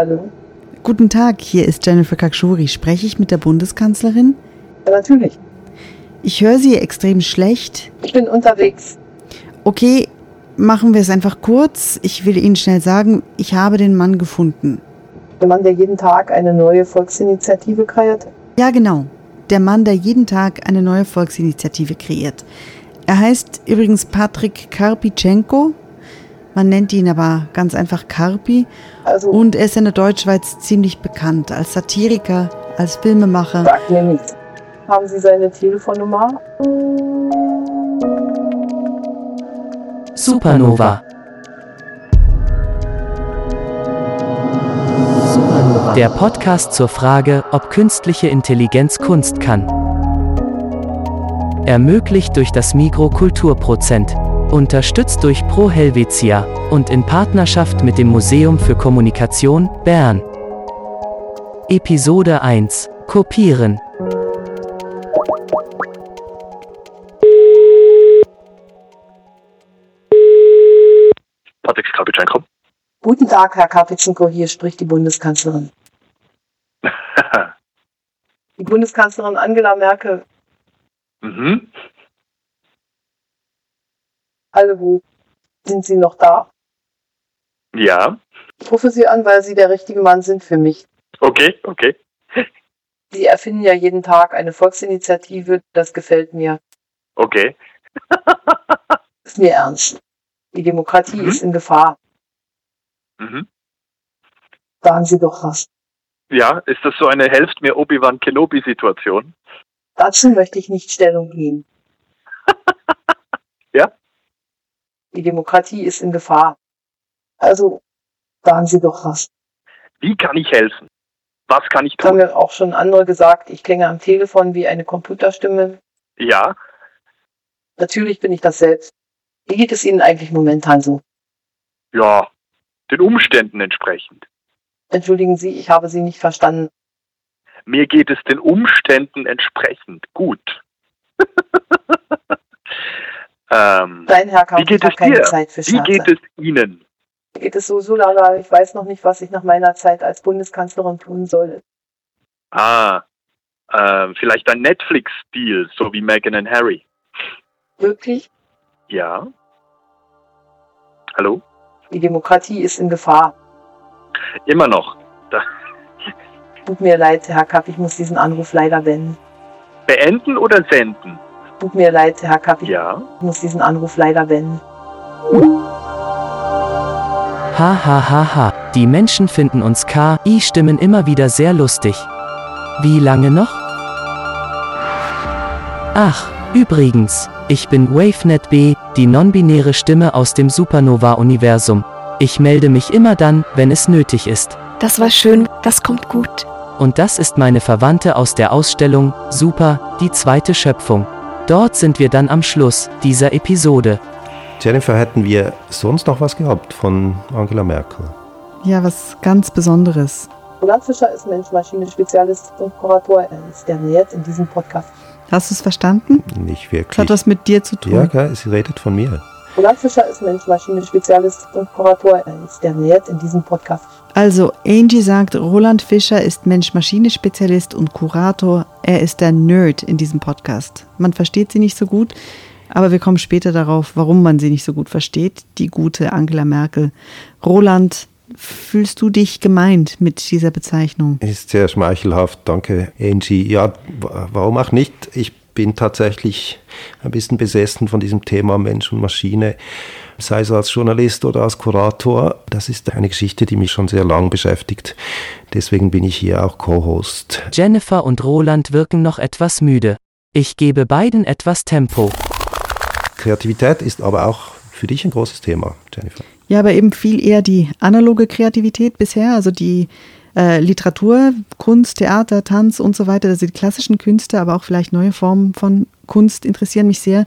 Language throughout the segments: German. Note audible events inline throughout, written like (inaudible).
Hallo. Guten Tag, hier ist Jennifer Kakshuri. Spreche ich mit der Bundeskanzlerin? Ja, natürlich. Ich höre Sie extrem schlecht. Ich bin unterwegs. Okay, machen wir es einfach kurz. Ich will Ihnen schnell sagen, ich habe den Mann gefunden. Der Mann, der jeden Tag eine neue Volksinitiative kreiert. Ja, genau. Der Mann, der jeden Tag eine neue Volksinitiative kreiert. Er heißt übrigens Patrick Karpitschenko. Man nennt ihn aber ganz einfach Karpi. Also, Und er ist in der Deutschschweiz ziemlich bekannt als Satiriker, als Filmemacher. sagt mir nichts. Haben Sie seine Telefonnummer? Supernova. Der Podcast zur Frage, ob künstliche Intelligenz Kunst kann. Ermöglicht durch das Mikrokulturprozent. Unterstützt durch Pro Helvetia und in Partnerschaft mit dem Museum für Kommunikation Bern. Episode 1. Kopieren. Patrick Skarbitschenko. Guten Tag, Herr Karpitschenko, hier spricht die Bundeskanzlerin. (laughs) Die Bundeskanzlerin Angela Merkel. mhm. Hallo, sind Sie noch da? Ja. Ich rufe Sie an, weil Sie der richtige Mann sind für mich. Okay, okay. (laughs) Sie erfinden ja jeden Tag eine Volksinitiative, das gefällt mir. Okay. (laughs) Ist mir ernst. Die Demokratie Mhm. ist in Gefahr. Mhm. Sagen Sie doch was. Ja, ist das so eine Helft mir Obi-Wan Kenobi-Situation? Dazu möchte ich nicht Stellung nehmen. (laughs) Ja? Die Demokratie ist in Gefahr. Also, sagen Sie doch was. Wie kann ich helfen? Was kann ich Das haben tun? mir auch schon andere gesagt. Ich klinge am Telefon wie eine Computerstimme. Ja, Natürlich bin ich das selbst. Wie geht es Ihnen eigentlich momentan so? ja, den Umständen entsprechend. Entschuldigen Sie, ich habe Sie nicht verstanden. Mir geht es den Umständen entsprechend gut. (laughs) ähm, Nein, Herr wie Kampf, geht es keine dir? Zeit für Wie Scherze. geht es Ihnen? Mir geht es so, so lala. Ich weiß noch nicht, was ich nach meiner Zeit als Bundeskanzlerin tun soll. Ah, ähm, vielleicht ein Netflix-Deal, so wie Meghan und Harry. Wirklich? Ja. Hallo? Die Demokratie ist in Gefahr. Immer noch. Da, Tut mir leid, Herr Kapp, ich muss diesen Anruf leider beenden. beenden oder senden? Tut mir leid, Herr Kapp, ich Ja. muss diesen Anruf leider beenden. Ha ha ha ha. Die Menschen finden uns KI-Stimmen immer wieder sehr lustig. Wie lange noch? Ach, übrigens, ich bin WaveNet B, die non-binäre Stimme aus dem Supernova-Universum. Ich melde mich immer dann, wenn es nötig ist. Das war schön, das kommt gut. Und das ist meine Verwandte aus der Ausstellung Super, die zweite Schöpfung. Dort sind wir dann am Schluss dieser Episode. Jennifer, hätten wir sonst noch was gehabt von Angela Merkel? Ja, was ganz Besonderes. Roland Fischer ist Mensch-Maschine-Spezialist und Kurator. Er ist der jetzt in diesem Podcast. Hast du es verstanden? Nicht Das wirklich. hat was mit dir zu tun. ja, gell, sie redet von mir. Roland Fischer ist Mensch-Maschine-Spezialist und Kurator. Er ist der jetzt in diesem Podcast. Also, Angie sagt, Roland Fischer ist Mensch-Maschine-Spezialist und Kurator. Er ist der Nerd in diesem Podcast. Man versteht sie nicht so gut, aber wir kommen später darauf, warum man sie nicht so gut versteht. Die gute Angela Merkel. Roland, fühlst du dich gemeint mit dieser Bezeichnung? Ist sehr schmeichelhaft, danke Angie. Ja, wa- warum auch nicht? Ich bin tatsächlich ein bisschen besessen von diesem Thema Mensch und Maschine, sei es als Journalist oder als Kurator. Das ist eine Geschichte, die mich schon sehr lang beschäftigt. Deswegen bin ich hier auch Co-Host. Jennifer und Roland wirken noch etwas müde. Ich gebe beiden etwas Tempo. Kreativität ist aber auch für dich ein großes Thema, Jennifer. Ja, aber eben viel eher die analoge Kreativität bisher, also die äh, Literatur, Kunst, Theater, Tanz und so weiter, also die klassischen Künste, aber auch vielleicht neue Formen von Kunst interessieren mich sehr.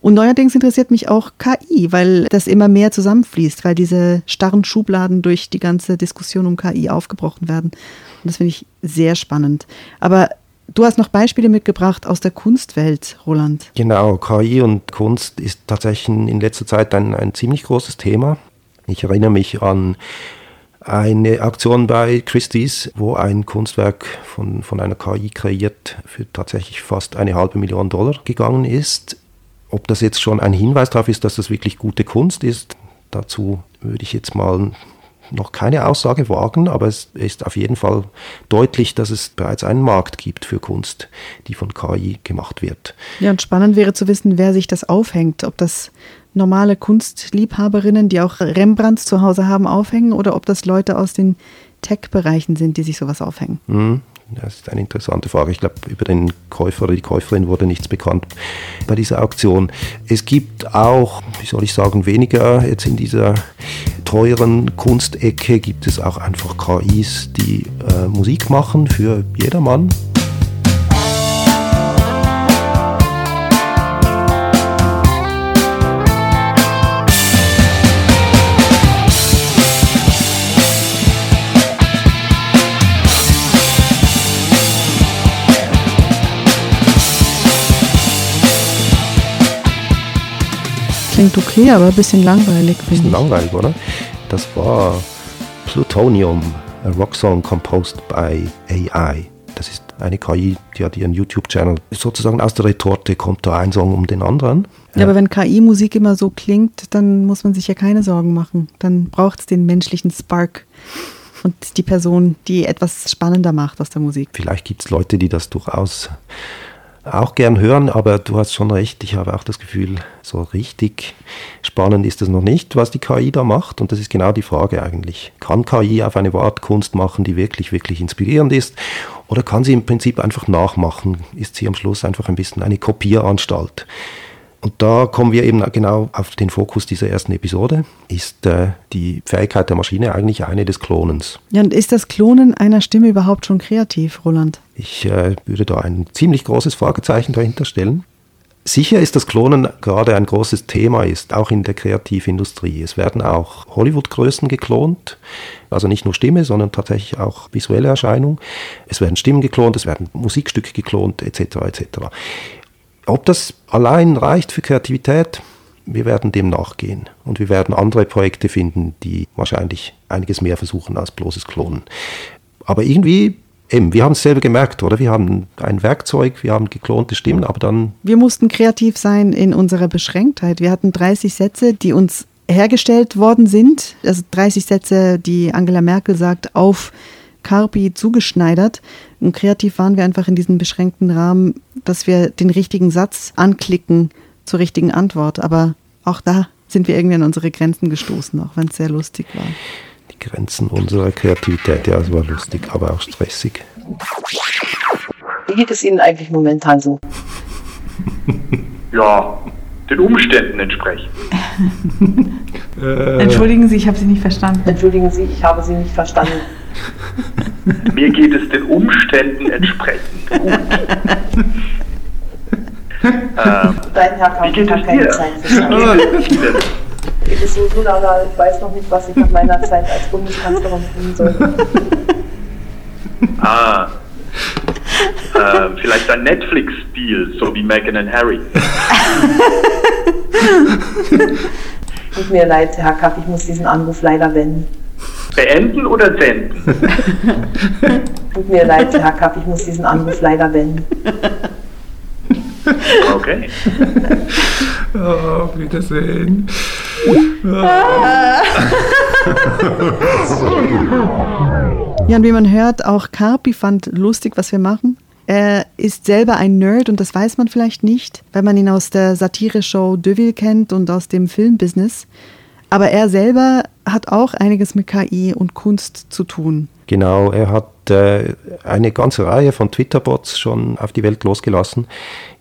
Und neuerdings interessiert mich auch KI, weil das immer mehr zusammenfließt, weil diese starren Schubladen durch die ganze Diskussion um KI aufgebrochen werden. Und das finde ich sehr spannend. Aber du hast noch Beispiele mitgebracht aus der Kunstwelt, Roland. Genau, KI und Kunst ist tatsächlich in letzter Zeit ein, ein ziemlich großes Thema. Ich erinnere mich an eine Aktion bei Christie's, wo ein Kunstwerk von, von einer KI kreiert für tatsächlich fast eine halbe Million Dollar gegangen ist. Ob das jetzt schon ein Hinweis darauf ist, dass das wirklich gute Kunst ist, dazu würde ich jetzt mal noch keine Aussage wagen, aber es ist auf jeden Fall deutlich, dass es bereits einen Markt gibt für Kunst, die von KI gemacht wird. Ja, und spannend wäre zu wissen, wer sich das aufhängt, ob das normale Kunstliebhaberinnen, die auch Rembrandts zu Hause haben, aufhängen oder ob das Leute aus den Tech-Bereichen sind, die sich sowas aufhängen. Mhm. Das ist eine interessante Frage. Ich glaube, über den Käufer oder die Käuferin wurde nichts bekannt bei dieser Auktion. Es gibt auch, wie soll ich sagen, weniger jetzt in dieser teuren Kunstecke gibt es auch einfach KIs, die äh, Musik machen für jedermann. Klingt okay, aber ein bisschen langweilig. Ein bisschen langweilig, oder? Das war Plutonium, a rock song composed by AI. Das ist eine KI, die hat ihren YouTube-Channel. Sozusagen aus der Retorte kommt da ein Song um den anderen. Ja, aber wenn KI-Musik immer so klingt, dann muss man sich ja keine Sorgen machen. Dann braucht es den menschlichen Spark und die Person, die etwas spannender macht aus der Musik. Vielleicht gibt es Leute, die das durchaus auch gern hören, aber du hast schon recht, ich habe auch das Gefühl, so richtig spannend ist es noch nicht, was die KI da macht. Und das ist genau die Frage eigentlich. Kann KI auf eine Art Kunst machen, die wirklich, wirklich inspirierend ist? Oder kann sie im Prinzip einfach nachmachen? Ist sie am Schluss einfach ein bisschen eine Kopieranstalt? Und da kommen wir eben genau auf den Fokus dieser ersten Episode. Ist äh, die Fähigkeit der Maschine eigentlich eine des Klonens? Ja, und ist das Klonen einer Stimme überhaupt schon kreativ, Roland? Ich äh, würde da ein ziemlich großes Fragezeichen dahinter stellen. Sicher ist, dass Klonen gerade ein großes Thema ist, auch in der Kreativindustrie. Es werden auch Hollywood-Größen geklont, also nicht nur Stimme, sondern tatsächlich auch visuelle Erscheinung. Es werden Stimmen geklont, es werden Musikstücke geklont, etc. etc. Ob das allein reicht für Kreativität, wir werden dem nachgehen und wir werden andere Projekte finden, die wahrscheinlich einiges mehr versuchen als bloßes Klonen. Aber irgendwie, eben, wir haben es selber gemerkt, oder? Wir haben ein Werkzeug, wir haben geklonte Stimmen, aber dann. Wir mussten kreativ sein in unserer Beschränktheit. Wir hatten 30 Sätze, die uns hergestellt worden sind, also 30 Sätze, die Angela Merkel sagt, auf Carpi zugeschneidert. Und kreativ waren wir einfach in diesem beschränkten Rahmen, dass wir den richtigen Satz anklicken zur richtigen Antwort. Aber auch da sind wir irgendwie an unsere Grenzen gestoßen, auch wenn es sehr lustig war. Die Grenzen unserer Kreativität, ja, es war lustig, aber auch stressig. Wie geht es Ihnen eigentlich momentan so? (laughs) Ja, den Umständen entsprechend. Entschuldigen Sie, ich habe Sie nicht verstanden. Entschuldigen Sie, ich habe Sie nicht verstanden. (laughs) Mir geht es den Umständen entsprechend gut. (laughs) ähm, Dein Herr wie kann geht es keine dir? Zeit Wie geht es Ihnen? Geht es so gut, aber ich weiß noch nicht, was ich mit meiner Zeit als Bundeskanzlerin tun soll. Ah. Ähm, vielleicht ein Netflix-Deal, so wie Meghan und Harry. Tut mir leid, Herr Kapp, ich muss diesen Anruf leider wenden. Beenden oder senden? (laughs) Tut mir leid, Herr Kapp, ich muss diesen Anruf leider wenden. Okay. Auf Wiedersehen. (laughs) Ja, und wie man hört, auch Carpi fand lustig, was wir machen. Er ist selber ein Nerd und das weiß man vielleicht nicht, weil man ihn aus der Satire-Show Deville kennt und aus dem Filmbusiness. Aber er selber hat auch einiges mit KI und Kunst zu tun. Genau, er hat äh, eine ganze Reihe von Twitter-Bots schon auf die Welt losgelassen.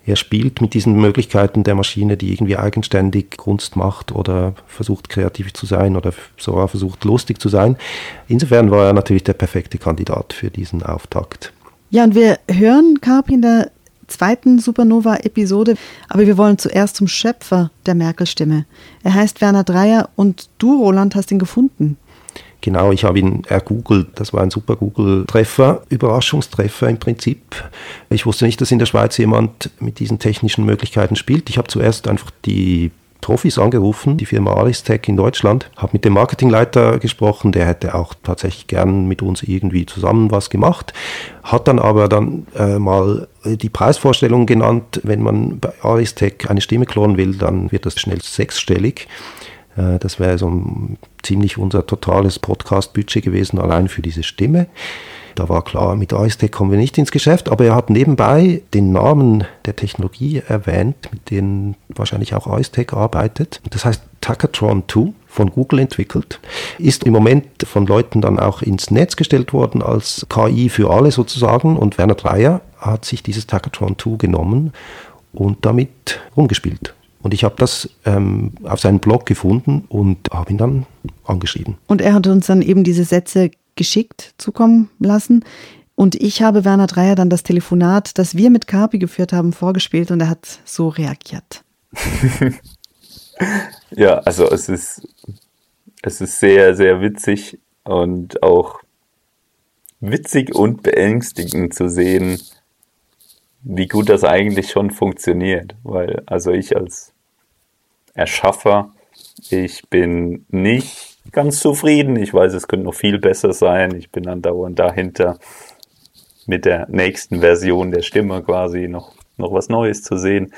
Er spielt mit diesen Möglichkeiten der Maschine, die irgendwie eigenständig Kunst macht oder versucht kreativ zu sein oder sogar versucht lustig zu sein. Insofern war er natürlich der perfekte Kandidat für diesen Auftakt. Ja, und wir hören der zweiten Supernova-Episode, aber wir wollen zuerst zum Schöpfer der Merkel-Stimme. Er heißt Werner Dreier und du, Roland, hast ihn gefunden. Genau, ich habe ihn ergoogelt. Das war ein super Google-Treffer, Überraschungstreffer im Prinzip. Ich wusste nicht, dass in der Schweiz jemand mit diesen technischen Möglichkeiten spielt. Ich habe zuerst einfach die Profis angerufen, die Firma Aristech in Deutschland, habe mit dem Marketingleiter gesprochen, der hätte auch tatsächlich gern mit uns irgendwie zusammen was gemacht, hat dann aber dann äh, mal die Preisvorstellung genannt, wenn man bei Aristech eine Stimme klonen will, dann wird das schnell sechsstellig. Äh, das wäre so ziemlich unser totales Podcast-Budget gewesen, allein für diese Stimme. Da war klar, mit Aistec kommen wir nicht ins Geschäft, aber er hat nebenbei den Namen der Technologie erwähnt, mit denen wahrscheinlich auch Aistec arbeitet. Das heißt Tacatron 2 von Google entwickelt, ist im Moment von Leuten dann auch ins Netz gestellt worden als KI für alle sozusagen und Werner Dreier hat sich dieses Tacatron 2 genommen und damit rumgespielt. Und ich habe das ähm, auf seinem Blog gefunden und habe ihn dann angeschrieben. Und er hat uns dann eben diese Sätze geschickt zukommen lassen. Und ich habe Werner Dreier dann das Telefonat, das wir mit Carpi geführt haben, vorgespielt und er hat so reagiert. (laughs) ja, also es ist, es ist sehr, sehr witzig und auch witzig und beängstigend zu sehen, wie gut das eigentlich schon funktioniert. Weil, also ich als Erschaffer, ich bin nicht ganz zufrieden. Ich weiß, es könnte noch viel besser sein. Ich bin dann dauernd dahinter, mit der nächsten Version der Stimme quasi noch, noch was Neues zu sehen.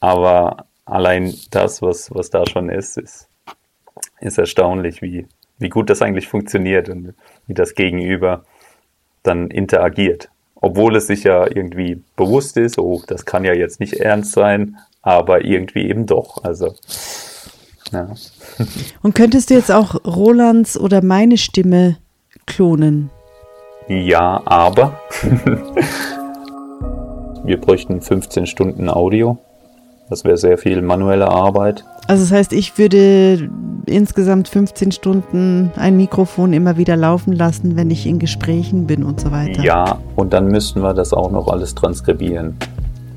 Aber allein das, was, was da schon ist, ist, ist erstaunlich, wie, wie gut das eigentlich funktioniert und wie das Gegenüber dann interagiert. Obwohl es sich ja irgendwie bewusst ist, oh, das kann ja jetzt nicht ernst sein, aber irgendwie eben doch. Also ja. (laughs) Und könntest du jetzt auch Rolands oder meine Stimme klonen? Ja, aber (laughs) wir bräuchten 15 Stunden Audio. Das wäre sehr viel manuelle Arbeit. Also das heißt, ich würde insgesamt 15 Stunden ein Mikrofon immer wieder laufen lassen, wenn ich in Gesprächen bin und so weiter. Ja, und dann müssten wir das auch noch alles transkribieren.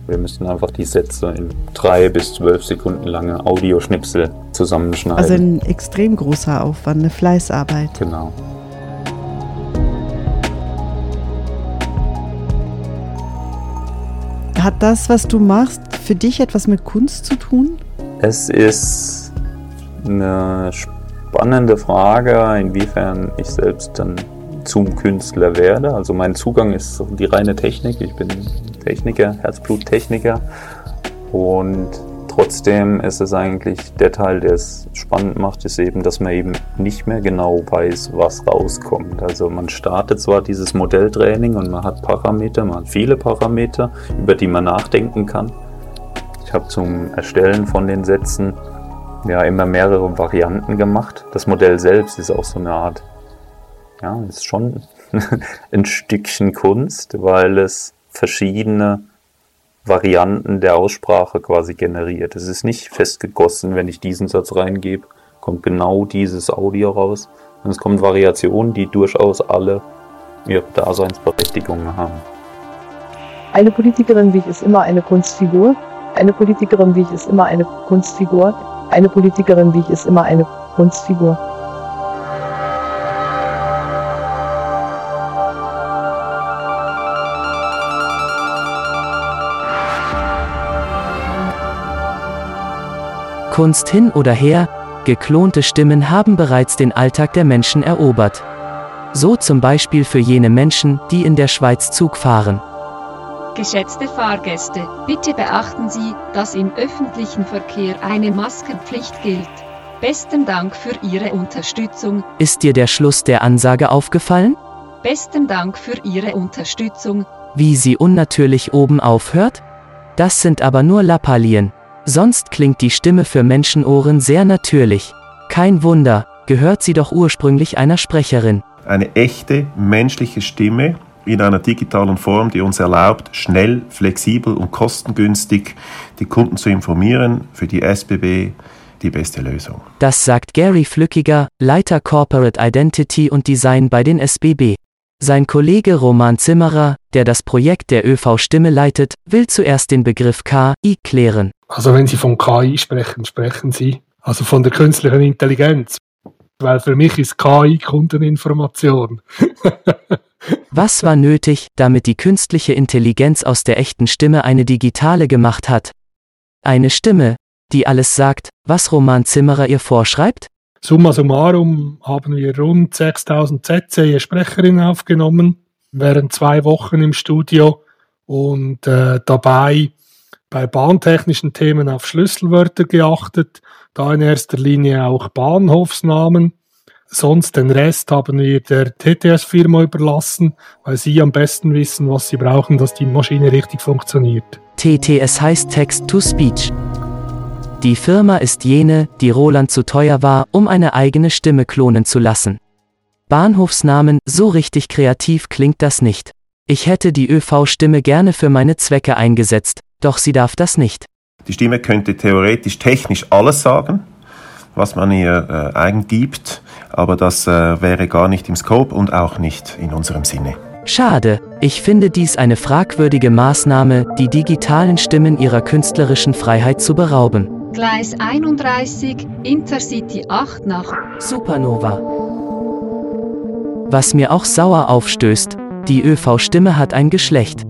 Wir müssen einfach die Sätze in drei bis zwölf Sekunden lange Audioschnipsel zusammenschneiden. Also ein extrem großer Aufwand, eine Fleißarbeit. Genau. Hat das, was du machst, für dich etwas mit Kunst zu tun? Es ist eine spannende Frage, inwiefern ich selbst dann zum Künstler werde. Also mein Zugang ist die reine Technik. Ich bin Techniker, Herzbluttechniker. Und trotzdem ist es eigentlich der Teil, der es spannend macht, ist eben, dass man eben nicht mehr genau weiß, was rauskommt. Also man startet zwar dieses Modelltraining und man hat Parameter, man hat viele Parameter, über die man nachdenken kann. Ich habe zum Erstellen von den Sätzen ja immer mehrere Varianten gemacht. Das Modell selbst ist auch so eine Art, ja, ist schon (laughs) ein Stückchen Kunst, weil es verschiedene Varianten der Aussprache quasi generiert. Es ist nicht festgegossen, wenn ich diesen Satz reingebe, kommt genau dieses Audio raus. Und es kommen Variationen, die durchaus alle ihre Daseinsberechtigung haben. Eine Politikerin wie ich ist immer eine Kunstfigur. Eine Politikerin wie ich ist immer eine Kunstfigur. Eine Politikerin wie ich ist immer eine Kunstfigur. Kunst hin oder her, geklonte Stimmen haben bereits den Alltag der Menschen erobert. So zum Beispiel für jene Menschen, die in der Schweiz Zug fahren. Geschätzte Fahrgäste, bitte beachten Sie, dass im öffentlichen Verkehr eine Maskenpflicht gilt. Besten Dank für Ihre Unterstützung. Ist dir der Schluss der Ansage aufgefallen? Besten Dank für Ihre Unterstützung. Wie sie unnatürlich oben aufhört? Das sind aber nur Lappalien. Sonst klingt die Stimme für Menschenohren sehr natürlich. Kein Wunder, gehört sie doch ursprünglich einer Sprecherin. Eine echte menschliche Stimme in einer digitalen Form, die uns erlaubt, schnell, flexibel und kostengünstig die Kunden zu informieren, für die SBB die beste Lösung. Das sagt Gary Flückiger, Leiter Corporate Identity und Design bei den SBB. Sein Kollege Roman Zimmerer, der das Projekt der ÖV Stimme leitet, will zuerst den Begriff KI klären. Also wenn Sie von KI sprechen, sprechen Sie also von der künstlichen Intelligenz. Weil für mich ist KI Kundeninformation. (laughs) Was war nötig, damit die künstliche Intelligenz aus der echten Stimme eine digitale gemacht hat? Eine Stimme, die alles sagt, was Roman Zimmerer ihr vorschreibt? Summa summarum haben wir rund 6000 Sätze je Sprecherin aufgenommen, während zwei Wochen im Studio und äh, dabei bei bahntechnischen Themen auf Schlüsselwörter geachtet, da in erster Linie auch Bahnhofsnamen. Sonst den Rest haben wir der TTS-Firma überlassen, weil sie am besten wissen, was sie brauchen, dass die Maschine richtig funktioniert. TTS heißt Text-to-Speech. Die Firma ist jene, die Roland zu teuer war, um eine eigene Stimme klonen zu lassen. Bahnhofsnamen, so richtig kreativ klingt das nicht. Ich hätte die ÖV-Stimme gerne für meine Zwecke eingesetzt, doch sie darf das nicht. Die Stimme könnte theoretisch technisch alles sagen, was man ihr äh, eingibt, aber das äh, wäre gar nicht im Scope und auch nicht in unserem Sinne. Schade, ich finde dies eine fragwürdige Maßnahme, die digitalen Stimmen ihrer künstlerischen Freiheit zu berauben. Gleis 31, Intercity 8 nach Supernova. Was mir auch sauer aufstößt, die ÖV-Stimme hat ein Geschlecht.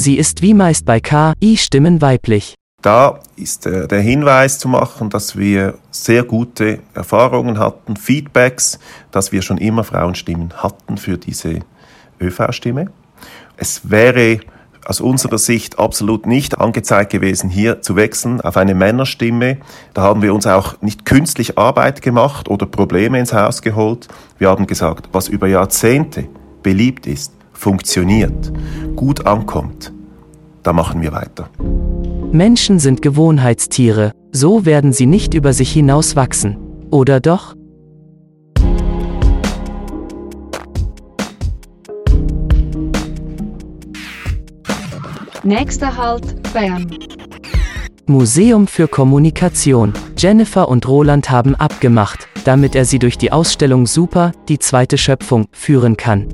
Sie ist wie meist bei KI-Stimmen weiblich. Da ist äh, der Hinweis zu machen, dass wir sehr gute Erfahrungen hatten, Feedbacks, dass wir schon immer Frauenstimmen hatten für diese ÖV-Stimme. Es wäre aus unserer Sicht absolut nicht angezeigt gewesen, hier zu wechseln auf eine Männerstimme. Da haben wir uns auch nicht künstlich Arbeit gemacht oder Probleme ins Haus geholt. Wir haben gesagt, was über Jahrzehnte beliebt ist, funktioniert, gut ankommt, da machen wir weiter. Menschen sind Gewohnheitstiere, so werden sie nicht über sich hinaus wachsen. Oder doch? Nächster Halt, Bern. Museum für Kommunikation. Jennifer und Roland haben abgemacht, damit er sie durch die Ausstellung Super, die zweite Schöpfung, führen kann.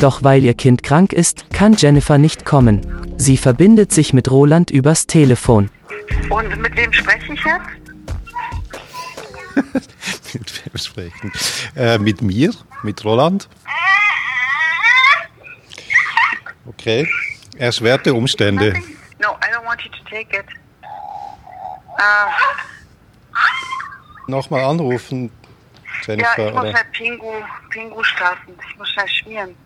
Doch weil ihr Kind krank ist, kann Jennifer nicht kommen. Sie verbindet sich mit Roland übers Telefon. Und mit wem spreche ich jetzt? (laughs) mit wem sprechen? Äh, mit mir, mit Roland. Okay. Erschwerte Umstände. No, I don't want you to take it. Uh, Nochmal anrufen, ja, Jennifer. ich muss oder? schnell Pingu, Pingu starten. Ich muss schnell schmieren.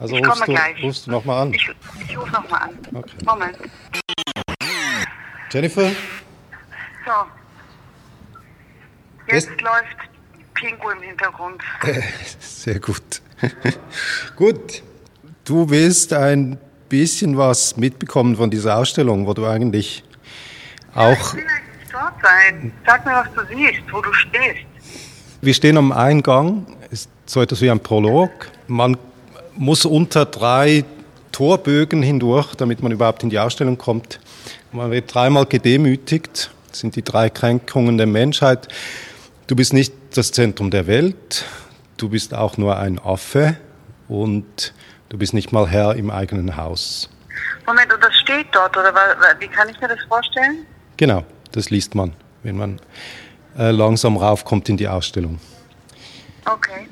Also ich rufst du, gleich. rufst du nochmal an. Ich, ich rufe nochmal an. Okay. Moment. Jennifer? So. Jetzt läuft Pingu im Hintergrund. (laughs) Sehr gut. (laughs) gut. Du willst ein bisschen was mitbekommen von dieser Ausstellung, wo du eigentlich auch. Ich will eigentlich dort sein. Sag mir, was du siehst, wo du stehst. Wir stehen am Eingang, ist so etwas wie ein Prolog. Man muss unter drei Torbögen hindurch, damit man überhaupt in die Ausstellung kommt. Man wird dreimal gedemütigt. Das sind die drei Kränkungen der Menschheit. Du bist nicht das Zentrum der Welt. Du bist auch nur ein Affe und du bist nicht mal Herr im eigenen Haus. Moment, und das steht dort, oder wie kann ich mir das vorstellen? Genau, das liest man, wenn man äh, langsam raufkommt in die Ausstellung. Okay.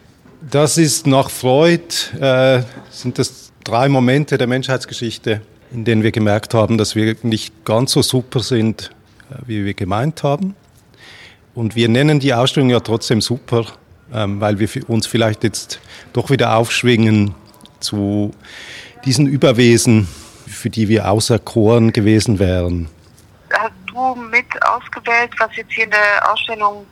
Das ist nach Freud, äh, sind das drei Momente der Menschheitsgeschichte, in denen wir gemerkt haben, dass wir nicht ganz so super sind, äh, wie wir gemeint haben. Und wir nennen die Ausstellung ja trotzdem super, ähm, weil wir uns vielleicht jetzt doch wieder aufschwingen zu diesen Überwesen, für die wir auserkoren gewesen wären. Hast du mit ausgewählt, was jetzt hier in der Ausstellung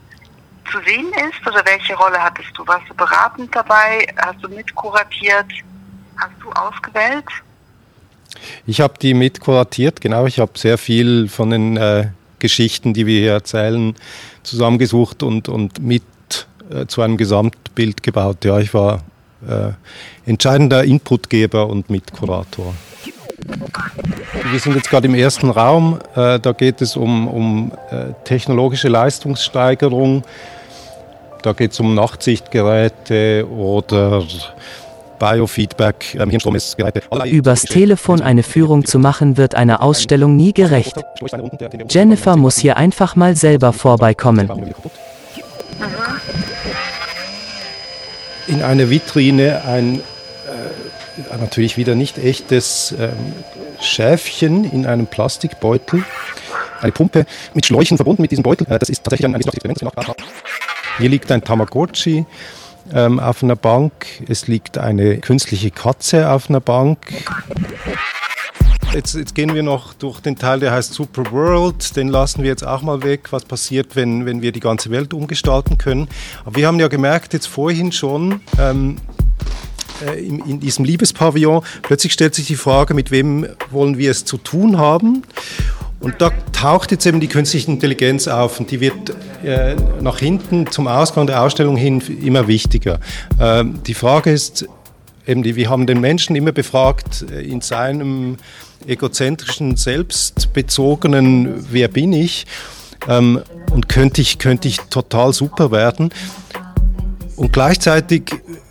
zu sehen ist? Oder welche Rolle hattest du? Warst du beratend dabei? Hast du mitkuratiert? Hast du ausgewählt? Ich habe die mitkuratiert, genau. Ich habe sehr viel von den äh, Geschichten, die wir hier erzählen, zusammengesucht und, und mit äh, zu einem Gesamtbild gebaut. Ja, ich war äh, entscheidender Inputgeber und Mitkurator. Wir sind jetzt gerade im ersten Raum. Äh, da geht es um, um äh, technologische Leistungssteigerung. Da geht es um Nachtsichtgeräte oder Biofeedback, ähm, Hirnstromessgeräte. Übers Telefon eine Führung zu machen, wird einer Ausstellung nie gerecht. Jennifer muss hier einfach mal selber vorbeikommen. in einer Vitrine ein äh, natürlich wieder nicht echtes ähm, Schäfchen in einem Plastikbeutel. eine Pumpe mit Schläuchen verbunden mit diesem Beutel. Äh, das ist tatsächlich ein, ein Experiment, das wir gemacht haben. Hier liegt ein Tamagotchi ähm, auf einer Bank. Es liegt eine künstliche Katze auf einer Bank. Jetzt, jetzt, gehen wir noch durch den Teil, der heißt Super World. Den lassen wir jetzt auch mal weg, was passiert, wenn, wenn wir die ganze Welt umgestalten können. Aber wir haben ja gemerkt, jetzt vorhin schon, ähm, äh, in, in, diesem Liebespavillon, plötzlich stellt sich die Frage, mit wem wollen wir es zu tun haben? Und da taucht jetzt eben die künstliche Intelligenz auf und die wird äh, nach hinten zum Ausgang der Ausstellung hin immer wichtiger. Ähm, die Frage ist, eben die, wir haben den Menschen immer befragt äh, in seinem egozentrischen, selbstbezogenen Wer bin ich? Ähm, und könnte ich, könnte ich total super werden? Und gleichzeitig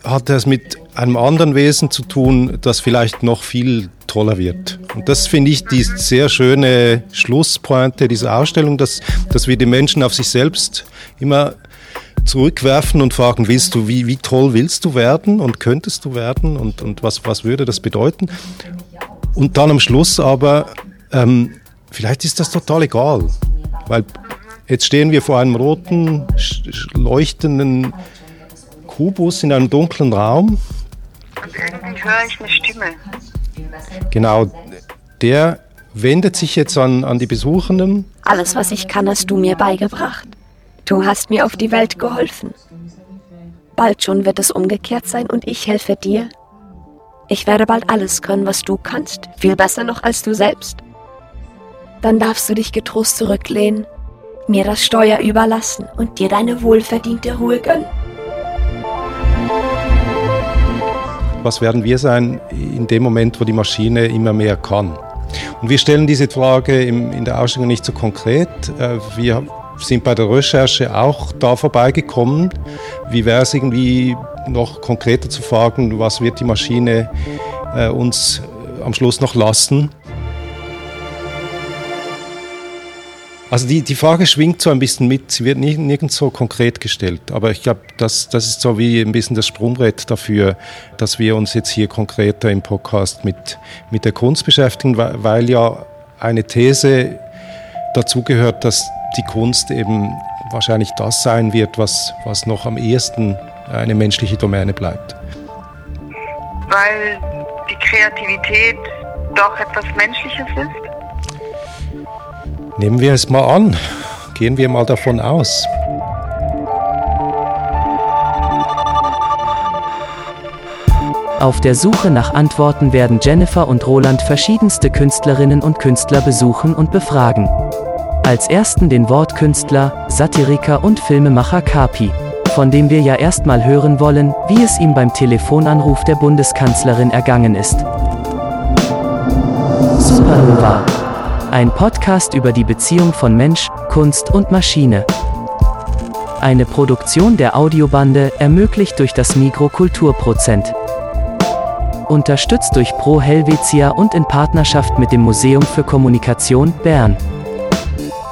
hat es mit einem anderen Wesen zu tun, das vielleicht noch viel toller wird. Und das finde ich die sehr schöne Schlusspointe dieser Ausstellung, dass, dass wir die Menschen auf sich selbst immer zurückwerfen und fragen, willst du, wie, wie toll willst du werden und könntest du werden und, und was, was würde das bedeuten? Und dann am Schluss aber, ähm, vielleicht ist das total egal, weil jetzt stehen wir vor einem roten, leuchtenden Kubus in einem dunklen Raum. Und irgendwie höre ich eine Stimme. Genau, der wendet sich jetzt an, an die Besuchenden. Alles, was ich kann, hast du mir beigebracht. Du hast mir auf die Welt geholfen. Bald schon wird es umgekehrt sein und ich helfe dir. Ich werde bald alles können, was du kannst, viel besser noch als du selbst. Dann darfst du dich getrost zurücklehnen, mir das Steuer überlassen und dir deine wohlverdiente Ruhe gönnen. Was werden wir sein in dem Moment, wo die Maschine immer mehr kann? Und wir stellen diese Frage in der Ausstellung nicht so konkret. Äh, wir sind bei der Recherche auch da vorbeigekommen. Wie wäre es irgendwie noch konkreter zu fragen, was wird die Maschine äh, uns am Schluss noch lassen? Also die, die Frage schwingt so ein bisschen mit, sie wird nie, nirgends so konkret gestellt. Aber ich glaube, das, das ist so wie ein bisschen das Sprungbrett dafür, dass wir uns jetzt hier konkreter im Podcast mit, mit der Kunst beschäftigen, weil, weil ja eine These dazu gehört, dass die Kunst eben wahrscheinlich das sein wird, was, was noch am ehesten eine menschliche Domäne bleibt. Weil die Kreativität doch etwas Menschliches ist? Nehmen wir es mal an. Gehen wir mal davon aus. Auf der Suche nach Antworten werden Jennifer und Roland verschiedenste Künstlerinnen und Künstler besuchen und befragen. Als ersten den Wortkünstler, Satiriker und Filmemacher Kapi, von dem wir ja erstmal hören wollen, wie es ihm beim Telefonanruf der Bundeskanzlerin ergangen ist. Supernova ein Podcast über die Beziehung von Mensch, Kunst und Maschine. Eine Produktion der Audiobande, ermöglicht durch das Mikrokulturprozent. Unterstützt durch Pro Helvetia und in Partnerschaft mit dem Museum für Kommunikation Bern.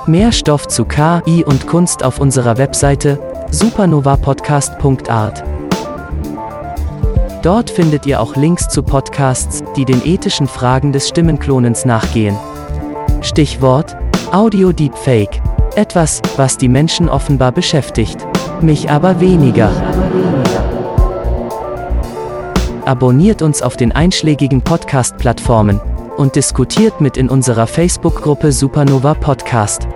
Mehr Stoff zu KI und Kunst auf unserer Webseite supernovapodcast.art. Dort findet ihr auch Links zu Podcasts, die den ethischen Fragen des Stimmenklonens nachgehen. Stichwort Audio Deepfake. Etwas, was die Menschen offenbar beschäftigt. Mich aber weniger. Abonniert uns auf den einschlägigen Podcast-Plattformen und diskutiert mit in unserer Facebook-Gruppe Supernova Podcast.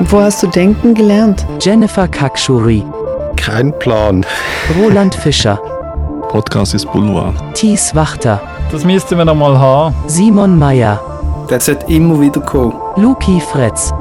Wo hast du denken gelernt? Jennifer Kakshuri. Kein Plan. Roland Fischer. Podcast ist Boulevard. Thies Wachter. Das müssten wir noch mal haben. Simon Meyer. Der sollte immer wieder kommen. Luki Fretz.